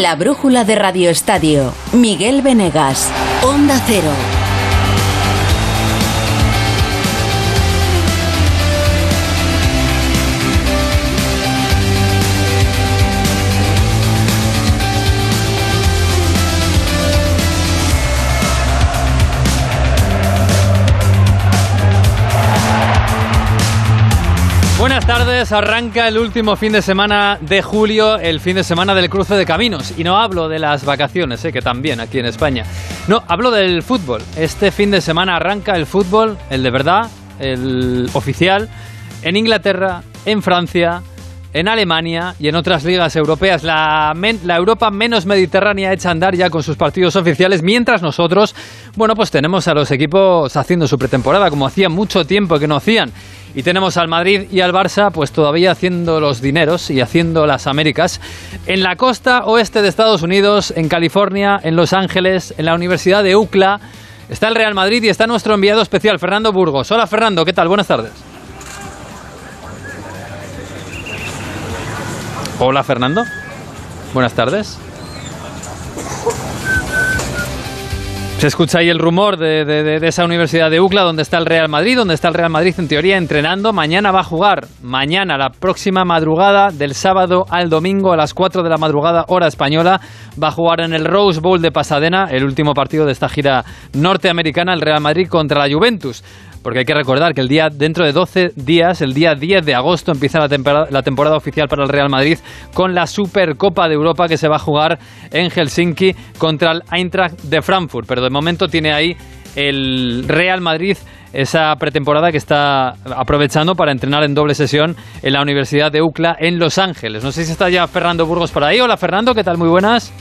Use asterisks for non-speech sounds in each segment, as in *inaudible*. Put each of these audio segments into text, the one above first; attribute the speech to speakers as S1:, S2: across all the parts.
S1: La brújula de Radio Estadio. Miguel Venegas. Onda Cero.
S2: Buenas tardes, arranca el último fin de semana de julio, el fin de semana del cruce de caminos. Y no hablo de las vacaciones, eh, que también aquí en España. No, hablo del fútbol. Este fin de semana arranca el fútbol, el de verdad, el oficial, en Inglaterra, en Francia, en Alemania y en otras ligas europeas. La, Europa menos mediterránea echa a andar ya con sus partidos oficiales, mientras nosotros, bueno, pues tenemos a los equipos haciendo su pretemporada, como hacía mucho tiempo que no hacían. Y tenemos al Madrid y al Barça, pues todavía haciendo los dineros y haciendo las Américas. En la costa oeste de Estados Unidos, en California, en Los Ángeles, en la Universidad de UCLA, está el Real Madrid y está nuestro enviado especial, Fernando Burgos. Hola Fernando, ¿qué tal? Buenas tardes. Hola Fernando. Buenas tardes. Se escucha ahí el rumor de, de, de, esa universidad de UCLA donde está el Real Madrid, donde está el Real Madrid en teoría entrenando. Mañana va a jugar, mañana, la próxima madrugada, del sábado al domingo a las 4 de la madrugada, hora española, va a jugar en el Rose Bowl de Pasadena, el último partido de esta gira norteamericana, el Real Madrid contra la Juventus porque hay que recordar que el día dentro de 12 días, el día 10 de agosto, empieza la temporada, la temporada oficial para el Real Madrid con la Supercopa de Europa que se va a jugar en Helsinki contra el Eintracht de Frankfurt. Pero de momento tiene ahí el Real Madrid esa pretemporada que está aprovechando para entrenar en doble sesión en la Universidad de UCLA en Los Ángeles. No sé si está ya Fernando Burgos por ahí. Hola Fernando, ¿qué tal? Muy buenas.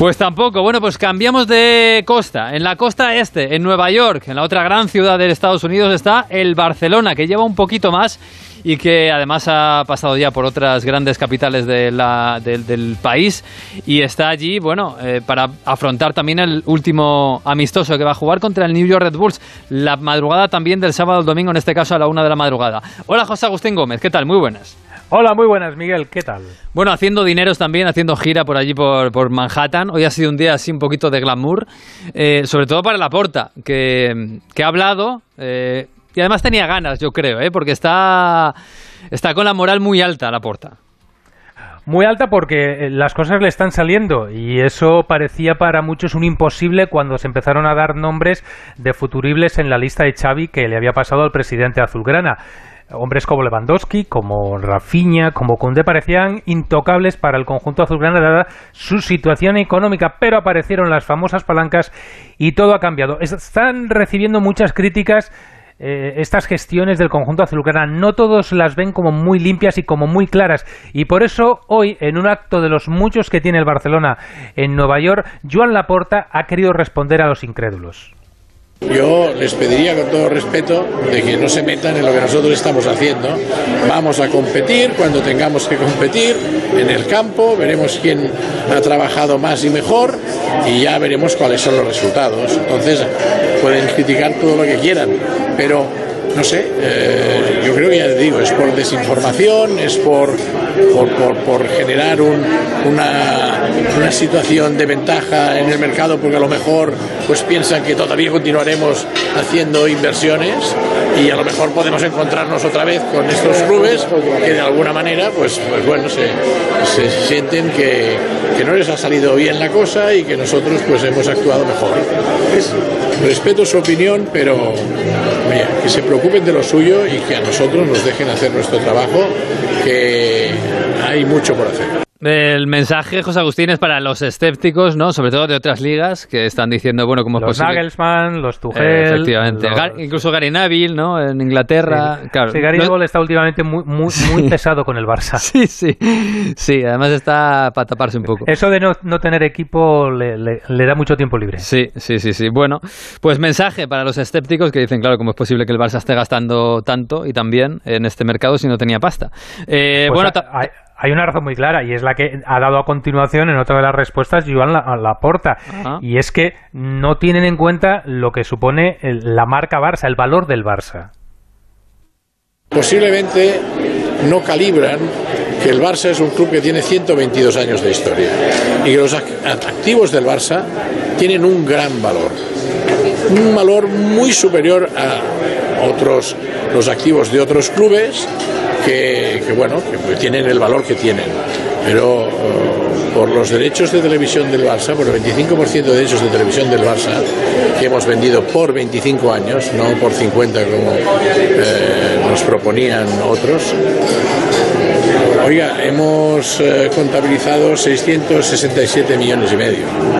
S2: Pues tampoco. Bueno, pues cambiamos de costa. En la costa este, en Nueva York, en la otra gran ciudad de Estados Unidos, está el Barcelona, que lleva un poquito más y que además ha pasado ya por otras grandes capitales de la, de, del país y está allí, bueno, eh, para afrontar también el último amistoso que va a jugar contra el New York Red Bulls la madrugada también del sábado al domingo, en este caso a la una de la madrugada. Hola José Agustín Gómez, ¿qué tal? Muy buenas.
S3: Hola, muy buenas, Miguel, ¿qué tal?
S2: Bueno, haciendo dineros también, haciendo gira por allí, por, por Manhattan. Hoy ha sido un día así un poquito de glamour, eh, sobre todo para Laporta, que, que ha hablado, eh, y además tenía ganas, yo creo, ¿eh? porque está, está con la moral muy alta Laporta.
S3: Muy alta porque las cosas le están saliendo y eso parecía para muchos un imposible cuando se empezaron a dar nombres de futuribles en la lista de Xavi que le había pasado al presidente azulgrana hombres como Lewandowski, como Rafinha, como Koundé parecían intocables para el conjunto azulgrana dada su situación económica, pero aparecieron las famosas palancas y todo ha cambiado. Están recibiendo muchas críticas eh, estas gestiones del conjunto azulgrana. No todos las ven como muy limpias y como muy claras. Y por eso hoy, en un acto de los muchos que tiene el Barcelona en Nueva York, Joan Laporta ha querido responder a los incrédulos.
S4: Yo les pediría con todo respeto de que no se metan en lo que nosotros estamos haciendo. Vamos a competir cuando tengamos que competir en el campo, veremos quién ha trabajado más y mejor y ya veremos cuáles son los resultados. Entonces pueden criticar todo lo que quieran, pero no sé, eh, yo creo que ya te digo, es por desinformación, es por, por, por, generar un, una, una, situación de ventaja en el mercado, porque a lo mejor pues piensan que todavía continuaremos haciendo inversiones y a lo mejor podemos encontrarnos otra vez con estos clubes que de alguna manera, pues, pues bueno, se, se sienten que, que no les ha salido bien la cosa y que nosotros pues hemos actuado mejor. Es, respeto su opinión, pero que se preocupen de lo suyo y que a nosotros nos dejen hacer nuestro trabajo, que hay mucho por hacer.
S2: El mensaje, José Agustín, es para los escépticos, ¿no? Sobre todo de otras ligas que están diciendo, bueno, ¿cómo es
S3: los
S2: posible?
S3: Nagelsmann, los Tuchel...
S2: Eh, efectivamente.
S3: Los...
S2: Gar incluso Gary Neville, ¿no? En Inglaterra.
S3: Sí,
S2: claro.
S3: sí Gary Neville no... está últimamente muy, muy, *laughs* muy pesado con el Barça. *laughs*
S2: Sí, sí. Sí, además está para taparse un poco.
S3: Eso de no, no tener equipo le, le, le, da mucho tiempo libre.
S2: Sí, sí, sí, sí. Bueno, pues mensaje para los escépticos que dicen, claro, ¿cómo es posible que el Barça esté gastando tanto y también en este mercado si no tenía pasta? Eh,
S3: pues
S2: bueno,
S3: hay, hay una razón muy clara y es la que ha dado a continuación en otra de las respuestas Joan Laporta la y es que no tienen en cuenta lo que supone el, la marca Barça, el valor del Barça.
S4: Posiblemente no calibran que el Barça es un club que tiene 122 años de historia y que los activos del Barça tienen un gran valor, un valor muy superior a otros los activos de otros clubes que, bueno que tienen el valor que tienen, pero eh, por los derechos de televisión del Barça, por el 25% de derechos de televisión del Barça que hemos vendido por 25 años, no por 50 como eh, nos proponían otros, Oiga, hemos eh, contabilizado 667 millones y medio.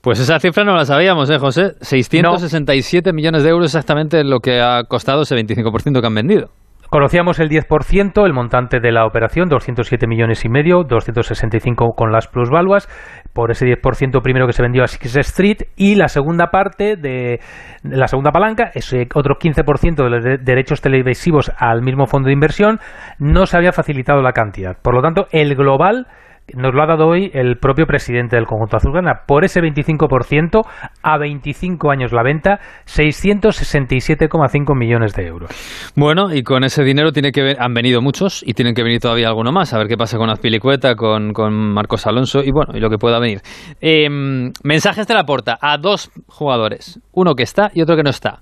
S2: Pues esa cifra no la sabíamos, ¿eh, José? 667 millones de euros exactamente lo que ha costado ese 25% que han vendido.
S3: Conocíamos el 10%, el montante de la operación, 207 millones y medio, 265 con las plusvaluas, por ese 10% primero que se vendió a Six Street, y la segunda parte de la segunda palanca, ese otro 15% de los derechos televisivos al mismo fondo de inversión, no se había facilitado la cantidad. Por lo tanto, el global nos lo ha dado hoy el propio presidente del conjunto azulgrana. Por ese 25%, a 25 años la venta, 667,5 millones de euros.
S2: Bueno, y con ese dinero tiene que han venido muchos y tienen que venir todavía alguno más. A ver qué pasa con Azpilicueta, con, con Marcos Alonso y bueno, y lo que pueda venir. Em, mensajes de la porta a dos jugadores, uno que está y otro que no está.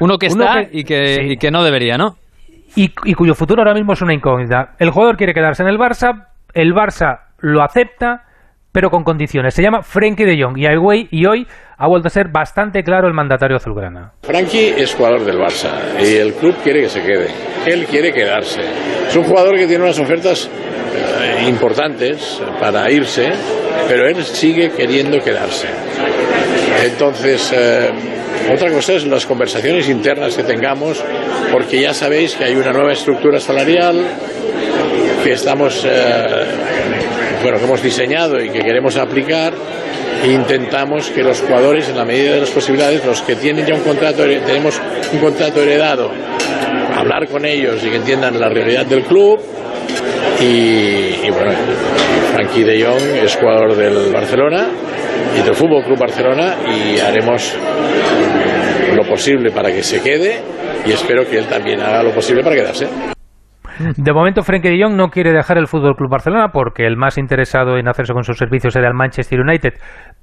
S2: Uno que está y, que, y que no debería, ¿no?
S3: Y, y cuyo futuro ahora mismo es una incógnita. El jugador quiere quedarse en el Barça, el Barça lo acepta, pero con condiciones. Se llama Frenkie de Jong y, y hoy ha vuelto a ser bastante claro el mandatario azulgrana.
S4: Frenkie es jugador del Barça y el club quiere que se quede. Él quiere quedarse. Es un jugador que tiene unas ofertas eh, importantes para irse, pero él sigue queriendo quedarse. Entonces, eh, otra cosa es las conversaciones internas que tengamos, porque ya sabéis que hay una nueva estructura salarial, que estamos eh, bueno, que hemos diseñado y que queremos aplicar, intentamos que los jugadores, en la medida de las posibilidades, los que tienen ya un contrato, tenemos un contrato heredado, hablar con ellos y que entiendan la realidad del club. Y, bueno, Frankie de Jong es jugador del Barcelona y del Fútbol Club Barcelona y haremos lo posible para que se quede y espero que él también haga lo posible para quedarse.
S3: De momento, Frenkie de Jong no quiere dejar el Fútbol Club Barcelona porque el más interesado en hacerse con sus servicios era el Manchester United,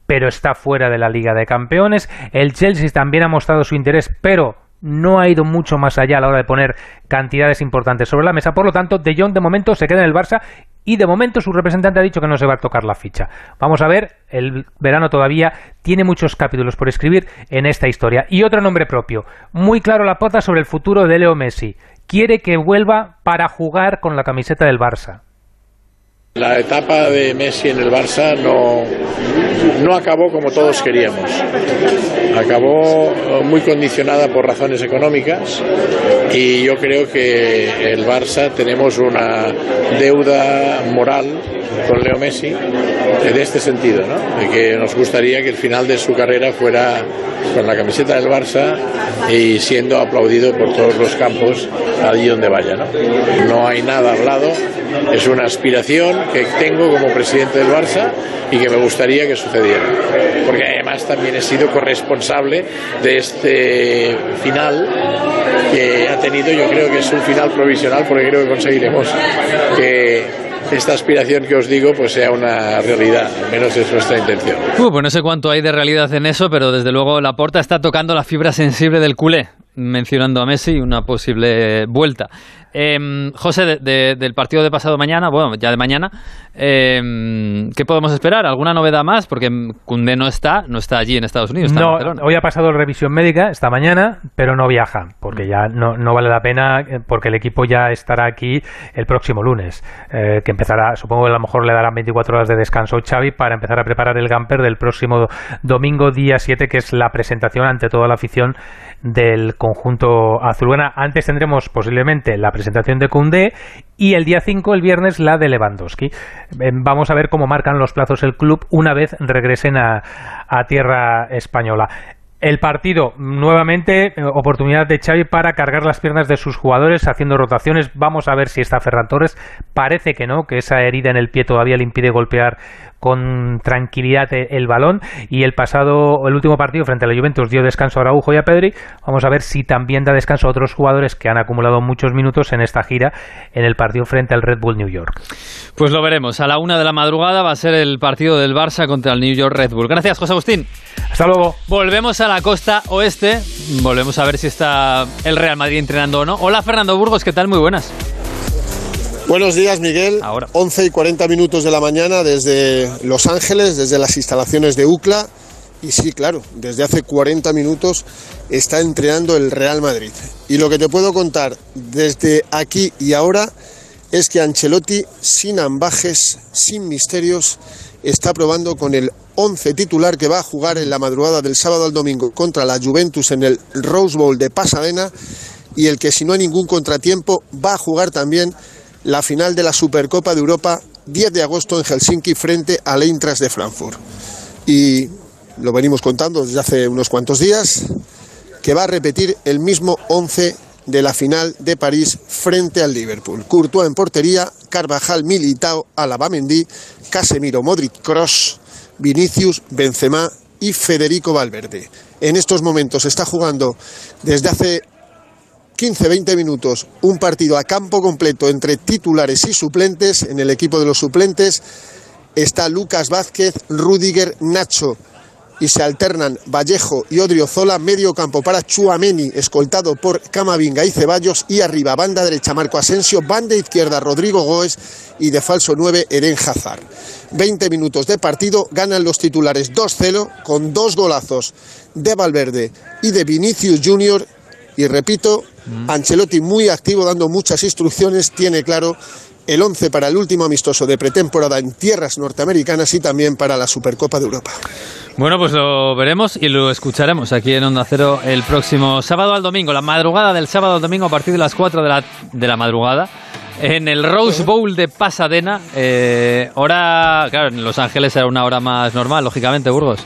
S3: pero está fuera de la Liga de Campeones. El Chelsea también ha mostrado su interés, pero no ha ido mucho más allá a la hora de poner cantidades importantes sobre la mesa. Por lo tanto, De Jong de momento se queda en el Barça y de momento su representante ha dicho que no se va a tocar la ficha. Vamos a ver, el verano todavía tiene muchos capítulos por escribir en esta historia. Y otro nombre propio, muy claro la pota sobre el futuro de Leo Messi quiere que vuelva para jugar con la camiseta del Barça.
S4: La etapa de Messi en el Barça no, no acabó como todos queríamos. Acabó eh, muy condicionada por razones económicas y yo creo que el Barça tenemos una deuda moral con Leo Messi en este sentido, ¿no? de que nos gustaría que el final de su carrera fuera con la camiseta del Barça y siendo aplaudido por todos los campos allí donde vaya. ¿no? no hay nada hablado, es una aspiración que tengo como presidente del Barça y que me gustaría que sucediera. Porque además también he sido corresponsable de este final que ha tenido, yo creo que es un final provisional porque creo que conseguiremos que esta aspiración que os digo pues sea una realidad, al menos es nuestra intención.
S2: Uh, pues no sé cuánto hay de realidad en eso, pero desde luego la porta está tocando la fibra sensible del culé, mencionando a Messi una posible vuelta. Eh, José, del partido de pasado mañana, bueno, ya de mañana, eh, ¿qué podemos esperar? ¿Alguna novedad más? Porque Cundé no está, no está allí en Estados Unidos. Está
S3: no,
S2: en
S3: hoy ha pasado la revisión médica esta mañana, pero no viaja, porque ya no, no, vale la pena, eh, porque el equipo ya estará aquí el próximo lunes, eh, que empezará, supongo que a lo mejor le darán 24 horas de descanso Xavi para empezar a preparar el Gamper del próximo domingo día 7, que es la presentación ante toda la afición del conjunto azulgrana. Antes tendremos posiblemente la presentación de Koundé y el día 5, el viernes, la de Lewandowski. Eh, vamos a ver cómo marcan los plazos el club una vez regresen a, tierra española. El partido, nuevamente, eh, oportunidad de Xavi para cargar las piernas de sus jugadores haciendo rotaciones. Vamos a ver si está Ferran Torres. Parece que no, que esa herida en el pie todavía le impide golpear con tranquilidad el balón. Y el pasado el último partido frente a la Juventus dio descanso a Araujo y a Pedri. Vamos a ver si también da descanso a otros jugadores que han acumulado muchos minutos en esta gira en el partido frente al Red Bull New York.
S2: Pues lo veremos. A la una de la madrugada va a ser el partido del Barça contra el New York Red Bull. Gracias José Agustín.
S3: Hasta luego.
S2: Volvemos a la costa oeste. Volvemos a ver si está el Real Madrid entrenando o no. Hola Fernando Burgos ¿qué tal? muy buenas
S5: Buenos días, Miguel.
S2: Ahora.
S5: 11 y 40 minutos de la mañana desde Los Ángeles, desde las instalaciones de UCLA. Y sí, claro, desde hace 40 minutos está entrenando el Real Madrid. Y lo que te puedo contar desde aquí y ahora es que Ancelotti, sin ambajes, sin misterios, está probando con el 11 titular que va a jugar en la madrugada del sábado al domingo contra la Juventus en el Rose Bowl de Pasadena y el que si no hay ningún contratiempo va a jugar también la final de la Supercopa de Europa 10 de agosto en Helsinki frente al Eintracht de Frankfurt. Y lo venimos contando desde hace unos cuantos días, que va a repetir el mismo 11 de la final de París frente al Liverpool. Courtois en portería, Carvajal, Militao, Alaba Mendy, Casemiro, Modric, Cross, Vinicius, Benzema y Federico Valverde. En estos momentos está jugando desde hace 15-20 minutos un partido a campo completo entre titulares y suplentes. En el equipo de los suplentes está Lucas Vázquez, Rudiger, Nacho y se alternan Vallejo y Odriozola, medio campo para Chuameni, escoltado por Camavinga y Ceballos, y arriba, banda derecha Marco Asensio, banda izquierda Rodrigo Goes y de falso 9 Eren Hazard. 20 minutos de partido, ganan los titulares 2-0 con dos golazos de Valverde y de Vinicius Junior y repito, Ancelotti muy activo, dando muchas instrucciones, tiene claro el 11 para el último amistoso de pretemporada en tierras norteamericanas y también para la Supercopa de Europa.
S2: Bueno, pues lo veremos y lo escucharemos aquí en Onda Cero el próximo sábado al domingo, la madrugada del sábado al domingo a partir de las 4 de la, de la madrugada. En el Rose Bowl de Pasadena, eh, hora, claro, en Los Ángeles era una hora más normal, lógicamente, Burgos.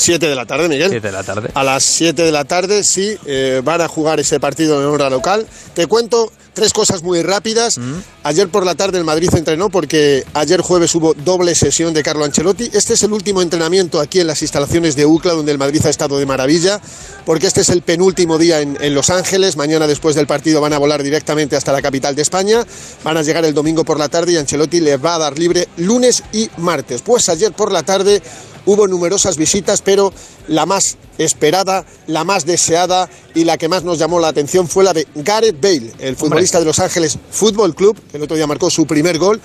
S5: 7 de la tarde, Miguel.
S2: 7 de la tarde.
S5: A las 7 de la tarde, sí, eh, van a jugar ese partido en hora local. Te cuento tres cosas muy rápidas.
S2: Mm.
S5: Ayer por la tarde el Madrid entrenó porque ayer jueves hubo doble sesión de Carlo Ancelotti. Este es el último entrenamiento aquí en las instalaciones de UCLA, donde el Madrid ha estado de maravilla, porque este es el penúltimo día en, en Los Ángeles. Mañana después del partido van a volar directamente hasta la capital de España. Van a llegar el domingo por la tarde y Ancelotti les va a dar libre lunes y martes. Pues ayer por la tarde hubo numerosas visitas, pero la más esperada, la más deseada y la que más nos llamó la atención fue la de Gareth Bale, el futbolista de Los Ángeles Fútbol Club, que el otro día marcó su primer gol.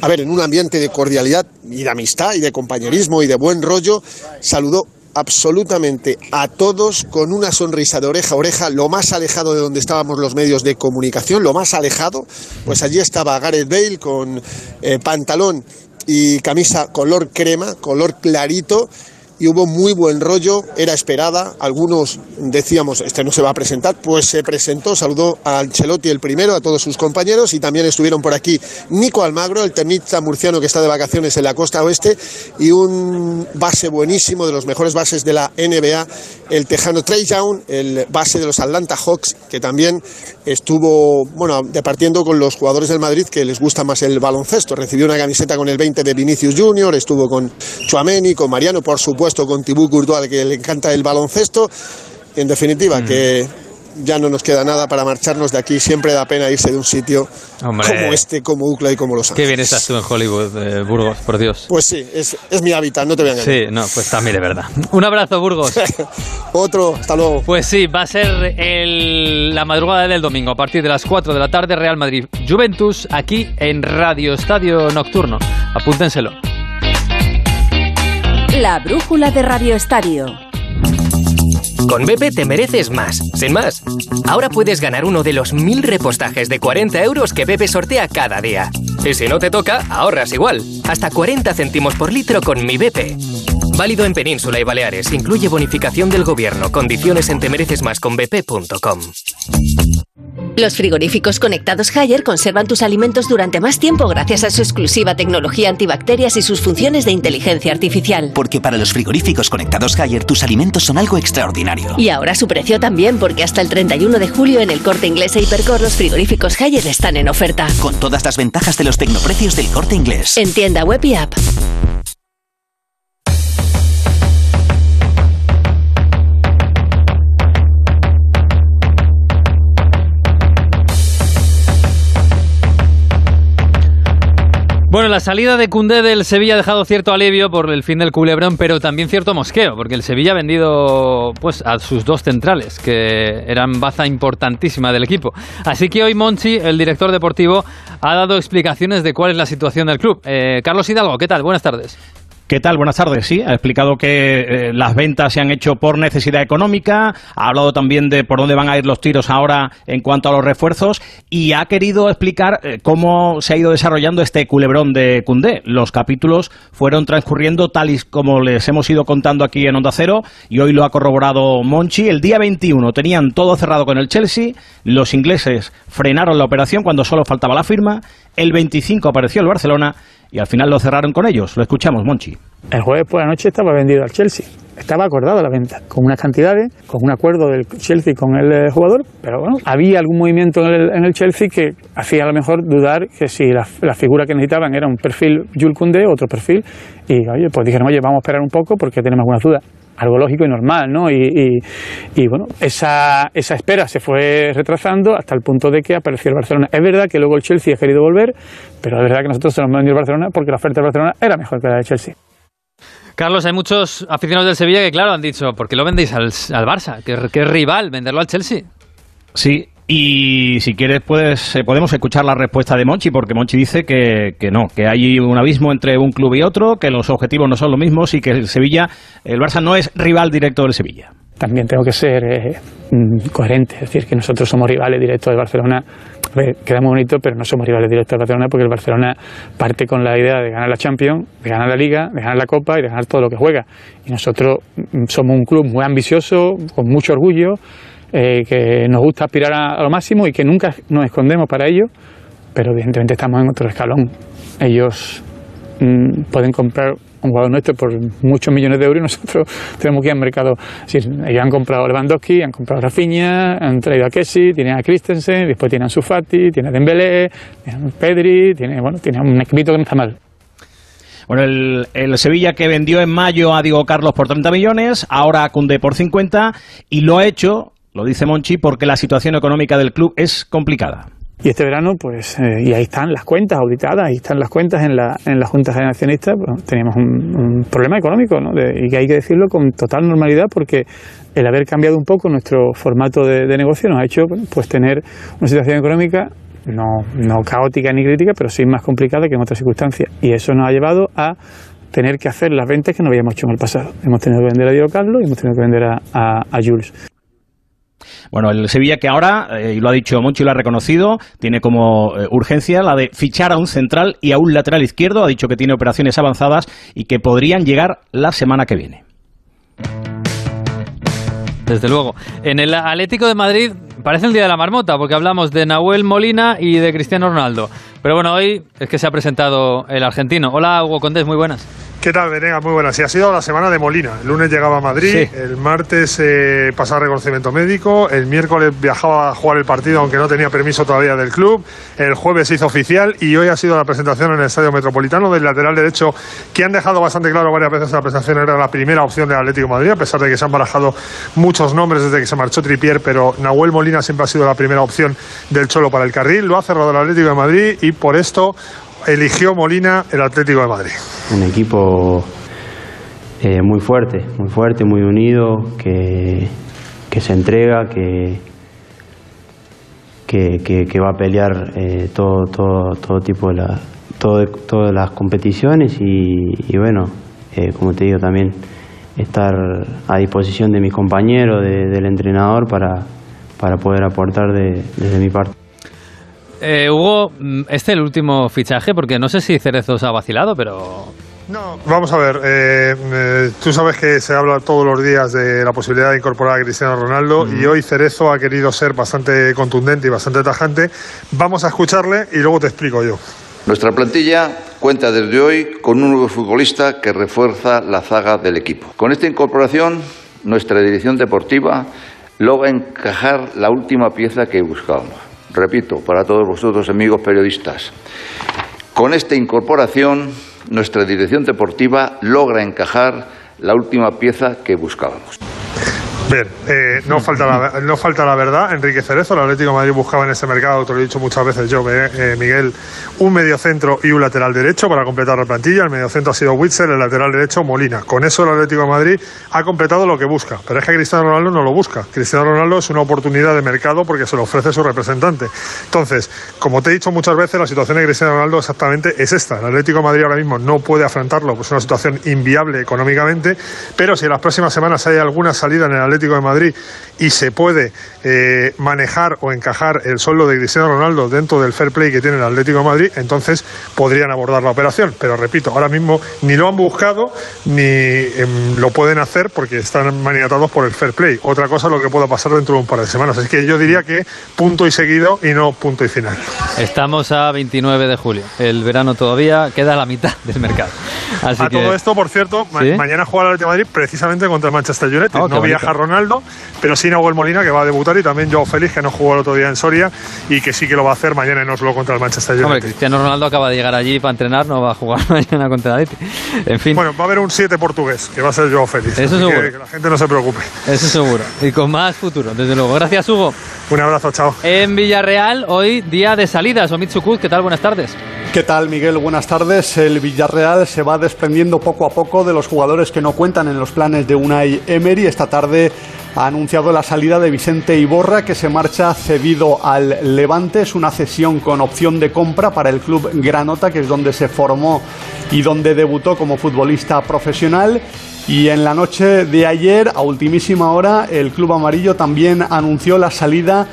S5: A ver, en un ambiente de cordialidad y de amistad y de compañerismo y de buen rollo, saludó absolutamente a todos con una sonrisa de oreja a oreja, lo más alejado de donde estábamos los medios de comunicación, lo más alejado, pues allí estaba Gareth Bale con eh, pantalón y camisa color crema, color clarito, y hubo muy buen rollo, era esperada, algunos decíamos, este no se va a presentar, pues se presentó, saludó a Ancelotti el primero, a todos sus compañeros, y también estuvieron por aquí Nico Almagro, el tenista murciano que está de vacaciones en la costa oeste, y un base buenísimo, de los mejores bases de la NBA, el tejano Trey Young, el base de los Atlanta Hawks, que también estuvo, bueno, departiendo con los jugadores del Madrid que les gusta más el baloncesto, recibió una camiseta con el 20 de Vinicius Junior, estuvo con Chuameni, con Mariano, por supuesto, con Tibú Courtois, que le encanta el baloncesto. En definitiva, que ya no nos queda nada para marcharnos de aquí. Siempre da pena irse de un sitio
S2: Hombre.
S5: como este, como UCLA y como Los
S2: Qué
S5: Ángeles.
S2: bien estás tú en Hollywood, eh, Burgos, por Dios.
S5: Pues sí, es, es mi hábitat, no te voy a engañar.
S2: Sí, no, pues también de verdad. Un abrazo, Burgos. *laughs*
S5: Otro, hasta luego.
S2: Pues sí, va a ser el- la madrugada del domingo a partir de las 4 de la tarde Real Madrid Juventus aquí en Radio Estadio Nocturno. Apúntenselo.
S1: La brújula de Radio Estadio.
S6: Con BP te mereces más, sin más. Ahora puedes ganar uno de los mil repostajes de 40 euros que BP sortea cada día. Y si no te toca, ahorras igual. Hasta 40 céntimos por litro con mi BP. Válido en Península y Baleares. Incluye bonificación del gobierno. Condiciones en temerecesmasconbp.com.
S7: Los frigoríficos conectados Haier conservan tus alimentos durante más tiempo gracias a su exclusiva tecnología antibacterias y sus funciones de inteligencia artificial.
S8: Porque para los frigoríficos conectados Haier tus alimentos son algo extraordinario.
S7: Y ahora su precio también, porque hasta el 31 de julio en el corte inglés e Hipercor los frigoríficos Haier están en oferta.
S8: Con todas las ventajas de los tecnoprecios del corte inglés.
S7: En tienda web y app.
S2: Bueno, la salida de Cundé del Sevilla ha dejado cierto alivio por el fin del culebrón, pero también cierto mosqueo, porque el Sevilla ha vendido pues a sus dos centrales, que eran baza importantísima del equipo. Así que hoy Monchi, el director deportivo, ha dado explicaciones de cuál es la situación del club. Eh, Carlos Hidalgo, ¿qué tal? Buenas tardes.
S9: ¿Qué tal? Buenas tardes. Sí, ha explicado que eh, las ventas se han hecho por necesidad económica, ha hablado también de por dónde van a ir los tiros ahora en cuanto a los refuerzos y ha querido explicar eh, cómo se ha ido desarrollando este culebrón de Cundé. Los capítulos fueron transcurriendo tal y como les hemos ido contando aquí en Onda Cero y hoy lo ha corroborado Monchi. El día 21 tenían todo cerrado con el Chelsea, los ingleses frenaron la operación cuando solo faltaba la firma, el 25 apareció el Barcelona y al final lo cerraron con ellos. Lo escuchamos, Monchi.
S10: El jueves por la noche estaba vendido al Chelsea. Estaba acordada la venta, con unas cantidades, con un acuerdo del Chelsea con el eh, jugador, pero bueno, había algún movimiento en el, Chelsea que hacía a lo mejor dudar que si la, figura que necesitaban era un perfil Jules Koundé, otro perfil, y oye, pues dijeron, oye, vamos a esperar un poco porque tenemos algunas dudas algo lógico y normal, ¿no? Y, y, bueno, esa, esa, espera se fue retrasando hasta el punto de que apareció el Barcelona. Es verdad que luego el Chelsea ha querido volver, pero es verdad que nosotros se nos vendido el Barcelona porque la oferta del Barcelona era mejor que la del Chelsea.
S2: Carlos, hay muchos aficionados del Sevilla que, claro, han dicho, ¿por qué lo vendéis al, al Barça? ¿Qué, ¿Qué rival venderlo al Chelsea?
S9: Sí, y si quieres, puedes, eh, podemos escuchar la respuesta de Monchi, porque Monchi dice que, que, no, que hay un abismo entre un club y otro, que los objetivos no son los mismos y que el Sevilla, el Barça no es rival directo del Sevilla.
S10: También tengo que ser eh, mm, coherente, es decir, que nosotros somos rivales directos del Barcelona. queda muy bonito, pero no somos rivales directos del Barcelona porque el Barcelona parte con la idea de ganar la Champions, de ganar la Liga, de ganar la Copa y de ganar todo lo que juega. Y nosotros mm, somos un club muy ambicioso, con mucho orgullo eh, que nos gusta aspirar a, lo máximo y que nunca nos escondemos para ello, pero evidentemente estamos en otro escalón. Ellos mm, pueden comprar un jugador nuestro por muchos millones de euros y nosotros *laughs* tenemos que ir al mercado. ellos han comprado Lewandowski, han comprado Rafinha, han traído a Kessi, tienen a Christensen, después tienen a Sufati, tienen a Dembélé, tienen a Pedri, tienen, bueno, tienen un equipito que no está mal.
S9: Bueno, el, el, Sevilla que vendió en mayo a Diego Carlos por 30 millones, ahora a Cundé por 50 y lo ha hecho lo dice Monchi porque la situación económica del club es complicada.
S10: Y este verano, pues, eh, y ahí están las cuentas auditadas, ahí están las cuentas en la, en la Junta de Accionistas, teníamos un, problema económico, ¿no? y que hay que decirlo con total normalidad porque el haber cambiado un poco nuestro formato de, negocio nos ha hecho, pues, tener una situación económica no, no caótica ni crítica, pero sí más complicada que en otras circunstancias. Y eso nos ha llevado a tener que hacer las ventas que no habíamos hecho en el pasado. Hemos tenido que vender a Diego Carlos y hemos tenido que vender a, a Jules.
S9: Bueno, el Sevilla que ahora, eh, y lo ha dicho Monchi, lo ha reconocido, tiene como eh, urgencia la de fichar a un central y a un lateral izquierdo. Ha dicho que tiene operaciones avanzadas y que podrían llegar la semana que viene.
S2: Desde luego. En el Atlético de Madrid parece el día de la marmota, porque hablamos de Nahuel Molina y de Cristiano Ronaldo. Pero bueno, hoy es que se ha presentado el argentino. Hola, Hugo Condés, muy buenas.
S11: ¿Qué tal, Venega? Muy buenas. Sí, ha sido la semana de Molina. El lunes llegaba a Madrid, el martes eh, pasaba reconocimiento médico, el miércoles viajaba a jugar el partido aunque no tenía permiso todavía del club, el jueves se hizo oficial y hoy ha sido la presentación en el Estadio Metropolitano del lateral derecho que han dejado bastante claro varias veces la presentación era la primera opción del Atlético de Madrid, a pesar de que se han barajado muchos nombres desde que se marchó Tripier, pero Nahuel Molina siempre ha sido la primera opción del Cholo para el carril, lo ha cerrado el Atlético de Madrid y por esto eligió Molina el Atlético de Madrid.
S12: Un equipo eh, muy fuerte, muy fuerte, muy unido, que, que se entrega, que, que, va a pelear eh, todo, todo, todo tipo de la, todo, todas las competiciones y, bueno, eh, como te digo también estar a disposición de mis compañeros, del entrenador para, para poder aportar desde mi parte.
S2: Eh, Hugo, mm, este es el último fichaje, porque no sé si Cerezo se ha vacilado, pero
S11: No, vamos a ver. Eh, eh, tú sabes que se habla todos los días de la posibilidad de incorporar a Cristiano Ronaldo y hoy Cerezo ha querido ser bastante contundente y bastante tajante. Vamos a escucharle y luego te explico yo.
S13: Nuestra plantilla cuenta desde hoy con un nuevo futbolista que refuerza la zaga del equipo. Con esta incorporación, nuestra dirección deportiva logra encajar la última pieza que buscábamos. Repito, para todos vosotros, amigos periodistas, con esta incorporación, nuestra dirección deportiva logra encajar la última pieza que buscábamos.
S11: Bien, eh, no, falta la, verdad. Enrique Cerezo, el Atlético Madrid buscaba en ese mercado, te lo he dicho muchas veces yo, eh, Miguel, un mediocentro y un lateral derecho para completar la plantilla. El mediocentro ha sido Witzel, el lateral derecho Molina. Con eso el Atlético Madrid ha completado lo que busca. Pero es que Cristiano Ronaldo no lo busca. Cristiano Ronaldo es una oportunidad de mercado porque se lo ofrece su representante. Entonces, como te he dicho muchas veces, la situación de Cristiano Ronaldo exactamente es esta. El Atlético Madrid ahora mismo no puede afrontarlo, pues es una situación inviable económicamente, pero si en las próximas semanas hay alguna salida en el Atlético de Madrid y se puede eh, manejar o encajar el sueldo de Cristiano Ronaldo dentro del fair play que tiene el Atlético de Madrid, entonces podrían abordar la operación. Pero repito, ahora mismo ni lo han buscado ni em, lo pueden hacer porque están maniatados por el fair play. Otra cosa es lo que pueda pasar dentro de un par de semanas. Es que yo diría que punto y seguido y no punto y final.
S2: Estamos a 29 de julio. El verano todavía queda la mitad del mercado. Así
S11: a todo esto, por cierto, mañana juega el Atlético de Madrid precisamente contra el Manchester United. Oh, no viaja Ronaldo, pero sí Nahuel Molina que va a debutar y también Joao Félix que no jugó el otro día en Soria y que sí que lo va a hacer mañana en Oslo contra el Manchester United.
S2: Hombre, Cristiano Ronaldo acaba de llegar allí para entrenar, no va a jugar *laughs* mañana contra el Atlético. En fin.
S11: Bueno, va a haber un 7 portugués que va a ser Joao Félix.
S2: Eso seguro.
S11: Que, la gente no se preocupe.
S2: Eso seguro. Y con más futuro, desde luego. Gracias, Hugo.
S11: Un abrazo, chao.
S2: En Villarreal, hoy día de salidas. Omid ¿qué tal? Buenas tardes.
S14: ¿Qué tal, Miguel? Buenas tardes. El Villarreal se va desprendiendo poco a poco de los jugadores que no cuentan en los planes de Unai Emery. Esta tarde ha anunciado la salida de Vicente Iborra, que se marcha cedido al Levante. Es una cesión con opción de compra para el club Granota, que es donde se formó y donde debutó como futbolista profesional. Y en la noche de ayer, a ultimísima hora, el club amarillo también anunció la salida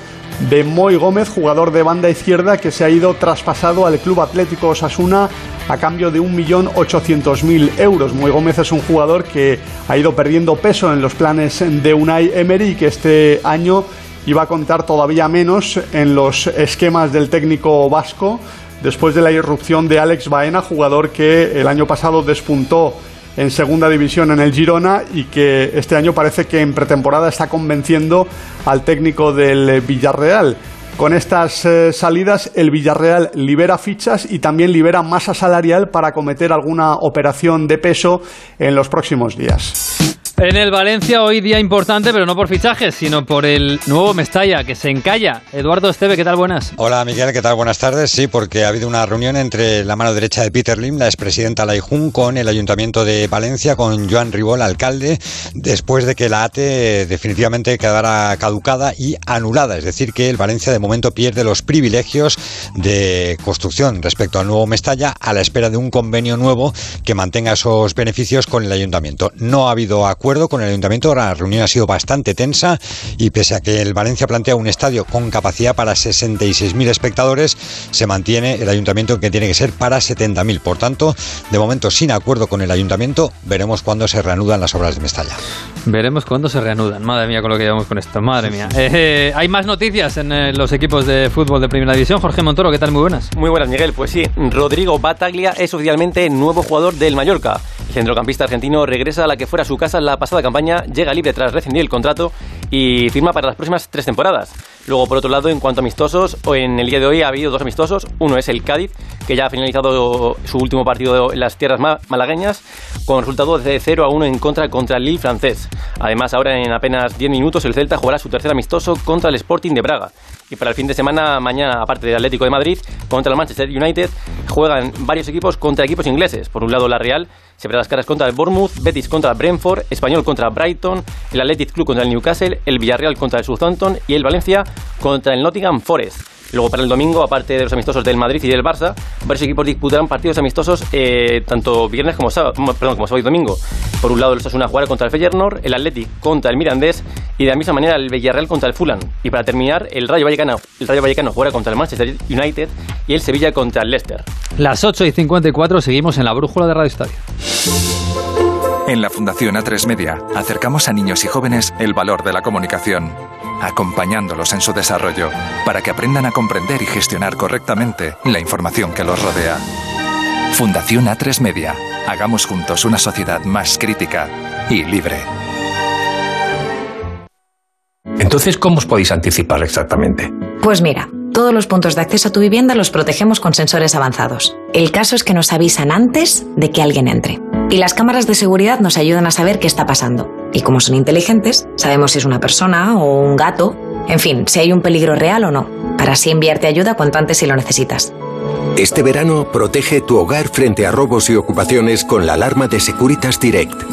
S14: de Moy Gómez, jugador de banda izquierda que se ha ido traspasado al Club Atlético Osasuna a cambio de 1.800.000 euros. Moy Gómez es un jugador que ha ido perdiendo peso en los planes de Unai Emery que este año iba a contar todavía menos en los esquemas del técnico vasco después de la irrupción de Alex Baena, jugador que el año pasado despuntó en segunda división en el Girona y que este año parece que en pretemporada está convenciendo al técnico del Villarreal. Con estas eh, salidas, el Villarreal libera fichas y también libera masa salarial para cometer alguna operación de peso en los próximos días.
S2: En el Valencia hoy día importante, pero no por fichajes, sino por el nuevo Mestalla, que se encalla. Eduardo Esteve, ¿qué tal? Buenas.
S15: Hola Miguel, ¿qué tal? Buenas tardes. Sí, porque ha habido una reunión entre la mano derecha de Peter Lim, la expresidenta Laijun, con el Ayuntamiento de Valencia, con Joan Ribol, alcalde, después de que la ATE definitivamente quedara caducada y anulada. Es decir, que el Valencia de momento pierde los privilegios de construcción respecto al nuevo Mestalla a la espera de un convenio nuevo que mantenga esos beneficios con el Ayuntamiento. No ha habido acuerdo con el ayuntamiento. La reunión ha sido bastante tensa y pese a que el Valencia plantea un estadio con capacidad para 66.000 espectadores, se mantiene el ayuntamiento que tiene que ser para 70.000. Por tanto, de momento sin acuerdo con el ayuntamiento, veremos cuándo se reanudan las obras de Mestalla.
S2: Veremos cuándo se reanudan. Madre mía, con lo que llevamos con esto. Madre mía. Eh, hay más noticias en eh, los equipos de fútbol de Primera División. Jorge Montoro, ¿qué tal? Muy buenas.
S16: Muy buenas, Miguel. Pues sí, Rodrigo Bataglia es oficialmente nuevo jugador del Mallorca. El centrocampista argentino regresa a la que fuera su casa en pasada campaña, llega libre tras rescindir el contrato y firma para las próximas tres temporadas. Luego, por otro lado, en cuanto a amistosos, en el día de hoy ha habido dos amistosos. Uno es el Cádiz, que ya ha finalizado su último partido en las tierras malagueñas, con resultado de 0 a 1 en contra contra el Lille francés. Además, ahora en apenas 10 minutos, el Celta jugará su tercer amistoso contra el Sporting de Braga. Y para el fin de semana, mañana, aparte del Atlético de Madrid, contra el Manchester United, juegan varios equipos contra equipos ingleses. Por un lado, la Real se verá las caras contra el Bournemouth, Betis contra Brentford, Español contra Brighton, el Athletic Club contra el Newcastle, el Villarreal contra el Southampton y el Valencia contra el Nottingham Forest. Luego para el domingo, aparte de los amistosos del Madrid y del Barça, varios equipos disputarán partidos amistosos eh, tanto viernes como sábado, perdón, como sábado y domingo. Por un lado, el Osasuna jugará contra el Feyenoord, el Athletic contra el Mirandés y de la misma manera el Villarreal contra el Fulham. Y para terminar, el Rayo Vallecano, el Rayo Vallecano jugará contra el Manchester United y el Sevilla contra el Leicester.
S2: Las 8 y 54 seguimos en la brújula de Radio Estadio.
S17: En la Fundación A3 Media acercamos a niños y jóvenes el valor de la comunicación, acompañándolos en su desarrollo para que aprendan a comprender y gestionar correctamente la información que los rodea. Fundación A3 Media. Hagamos juntos una sociedad más crítica y libre.
S18: Entonces, ¿cómo os podéis anticipar exactamente?
S19: Pues mira, todos los puntos de acceso a tu vivienda los protegemos con sensores avanzados. El caso es que nos avisan antes de que alguien entre. Y las cámaras de seguridad nos ayudan a saber qué está pasando. Y como son inteligentes, sabemos si es una persona o un gato, en fin, si hay un peligro real o no, para así enviarte ayuda cuanto antes si lo necesitas.
S20: Este verano protege tu hogar frente a robos y ocupaciones con la alarma de Securitas Direct.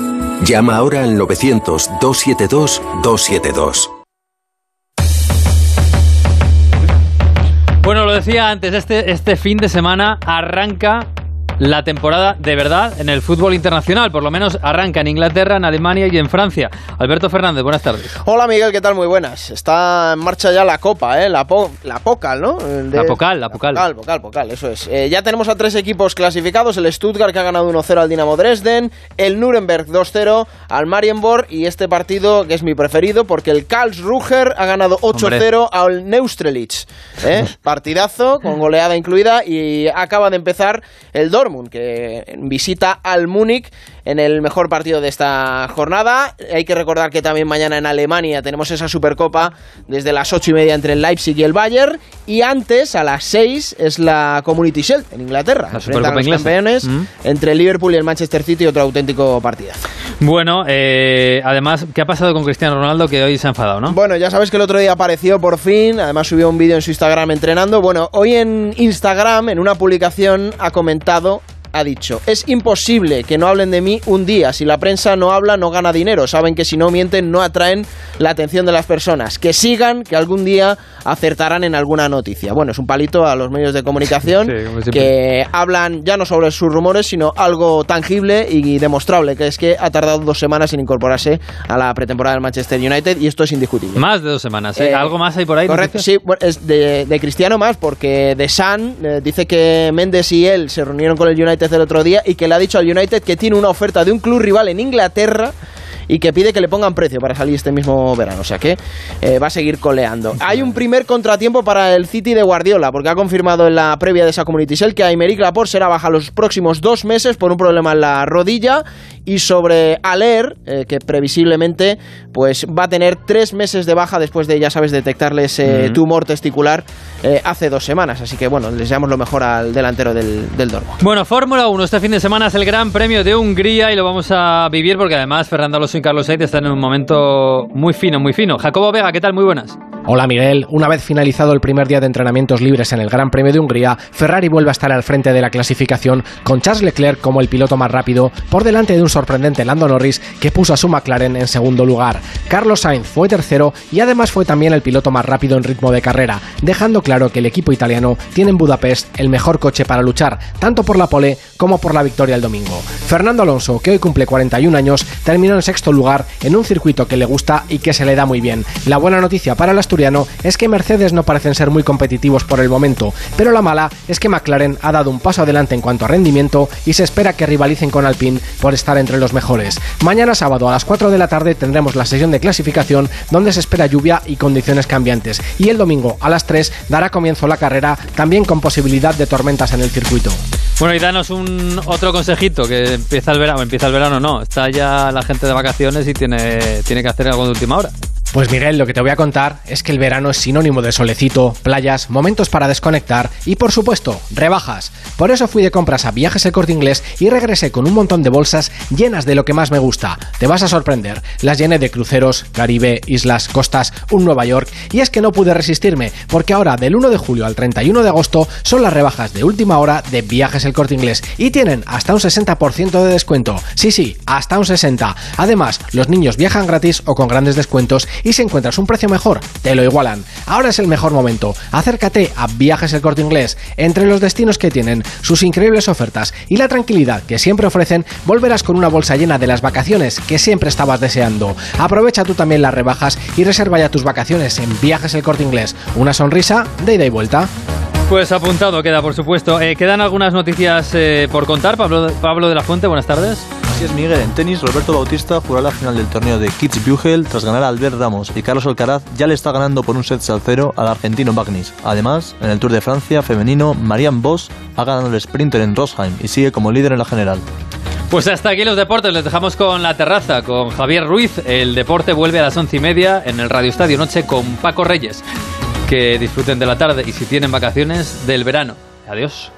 S20: Llama ahora al 900-272-272.
S2: Bueno, lo decía antes, este, este fin de semana arranca la temporada de verdad en el fútbol internacional. Por lo menos arranca en Inglaterra, en Alemania y en Francia. Alberto Fernández, buenas tardes.
S21: Hola Miguel, ¿qué tal? Muy buenas. Está en marcha ya la Copa, ¿eh? La, po la Pocal, ¿no?
S2: La Pocal, la Pocal.
S21: La Pocal, Pocal, eso es. Eh, ya tenemos a tres equipos clasificados. El Stuttgart que ha ganado 1-0 al Dinamo Dresden, el Nuremberg 2-0 al Marienborg y este partido que es mi preferido porque el Karlsruher ha ganado 8-0 al Neustrelitz. ¿eh? *laughs* Partidazo, con goleada incluida y acaba de empezar el Dortmund, que visita al Múnich en el mejor partido de esta jornada. Hay que recordar que también mañana en Alemania tenemos esa Supercopa desde las ocho y media entre el Leipzig y el Bayern. Y antes, a las 6, es la Community Shield en Inglaterra.
S2: La Supercopa
S21: los campeones
S2: Mm.
S21: entre el Liverpool y el Manchester City, otro auténtico partidazo.
S2: Bueno, eh, además, ¿qué ha pasado con Cristiano Ronaldo que hoy se ha enfadado, no?
S21: Bueno, ya sabes que el otro día apareció por fin, además subió un vídeo en su Instagram entrenando. Bueno, hoy en Instagram, en una publicación, ha comentado, ha dicho, es imposible que no hablen de mí un día. Si la prensa no habla, no gana dinero. Saben que si no mienten, no atraen la atención de las personas. Que sigan, que algún día acertarán en alguna noticia. Bueno, es un palito a los medios de comunicación *laughs*
S2: Sí,
S21: que hablan ya no sobre sus rumores, sino algo tangible y demostrable, que es que ha tardado dos semanas en incorporarse a la pretemporada del Manchester United y esto es indiscutible.
S2: Más de dos semanas, ¿eh?
S21: Eh,
S2: ¿Algo más hay por ahí?
S21: Correcto, sí, bueno, es de, de Cristiano más, porque de San eh, dice que Méndez y él se reunieron con el United el otro día y que le ha dicho al United que tiene una oferta de un club rival en Inglaterra y que pide que le pongan precio para salir este mismo verano. O sea que eh, va a seguir coleando. Hay un primer contratiempo para el City de Guardiola, porque ha confirmado en la previa de esa Community Shield que Aymeric Laporte será baja los próximos dos meses por un problema en la rodilla. Y sobre Aler, eh, que previsiblemente pues va a tener tres meses de baja después de, ya sabes, detectarle ese tumor testicular eh, hace dos semanas. Así que bueno, les deseamos lo mejor al delantero del, del Dortmund.
S2: Bueno, Fórmula 1, este fin de semana es el Gran Premio de Hungría y lo vamos a vivir porque además Fernando Alonso y Carlos Sainz están en un momento muy fino, muy fino. Jacobo Vega, ¿qué tal? Muy buenas.
S22: Hola Miguel, una vez finalizado el primer día de entrenamientos libres en el Gran Premio de Hungría, Ferrari vuelve a estar al frente de la clasificación con Charles Leclerc como el piloto más rápido por delante de un sorprendente Lando Norris que puso a su McLaren en segundo lugar. Carlos Sainz fue tercero y además fue también el piloto más rápido en ritmo de carrera, dejando claro que el equipo italiano tiene en Budapest el mejor coche para luchar, tanto por la pole como por la victoria el domingo. Fernando Alonso, que hoy cumple 41 años, terminó en sexto lugar en un circuito que le gusta y que se le da muy bien. La buena noticia para el asturiano es que Mercedes no parecen ser muy competitivos por el momento, pero la mala es que McLaren ha dado un paso adelante en cuanto a rendimiento y se espera que rivalicen con Alpine por estar entre los mejores. Mañana sábado a las 4 de la tarde tendremos la sesión de clasificación donde se espera lluvia y condiciones cambiantes y el domingo a las 3 dará comienzo la carrera también con posibilidad de tormentas en el circuito.
S2: Bueno, y danos un otro consejito, que empieza el verano, empieza el verano no, está ya la gente de vacaciones y tiene, tiene que hacer algo de última hora.
S22: Pues Miguel, lo que te voy a contar es que el verano es sinónimo de solecito, playas, momentos para desconectar y por supuesto, rebajas. Por eso fui de compras a Viajes El Corte Inglés y regresé con un montón de bolsas llenas de lo que más me gusta. Te vas a sorprender. Las llené de cruceros, Caribe, islas, costas, un Nueva York y es que no pude resistirme porque ahora del 1 de julio al 31 de agosto son las rebajas de última hora de Viajes El Corte Inglés y tienen hasta un 60% de descuento. Sí, sí, hasta un 60. Además, los niños viajan gratis o con grandes descuentos y si encuentras un precio mejor, te lo igualan. Ahora es el mejor momento. Acércate a Viajes El Corte Inglés. Entre los destinos que tienen, sus increíbles ofertas y la tranquilidad que siempre ofrecen, volverás con una bolsa llena de las vacaciones que siempre estabas deseando. Aprovecha tú también las rebajas y reserva ya tus vacaciones en Viajes El Corte Inglés. Una sonrisa de ida y vuelta.
S2: Pues apuntado queda, por supuesto. Eh, quedan algunas noticias eh, por contar. Pablo, Pablo de la Fuente, buenas tardes.
S23: Así es, Miguel. En tenis, Roberto Bautista jugará la final del torneo de Kitzbühel tras ganar a Albert Ramos y Carlos Alcaraz ya le está ganando por un set al cero al argentino Bagnis. Además, en el Tour de Francia femenino, Marianne Vos ha ganado el sprinter en Rosheim y sigue como líder en la general.
S2: Pues hasta aquí los deportes, les dejamos con la terraza, con Javier Ruiz. El deporte vuelve a las once y media en el Radio Estadio Noche con Paco Reyes. Que disfruten de la tarde y si tienen vacaciones, del verano. Adiós.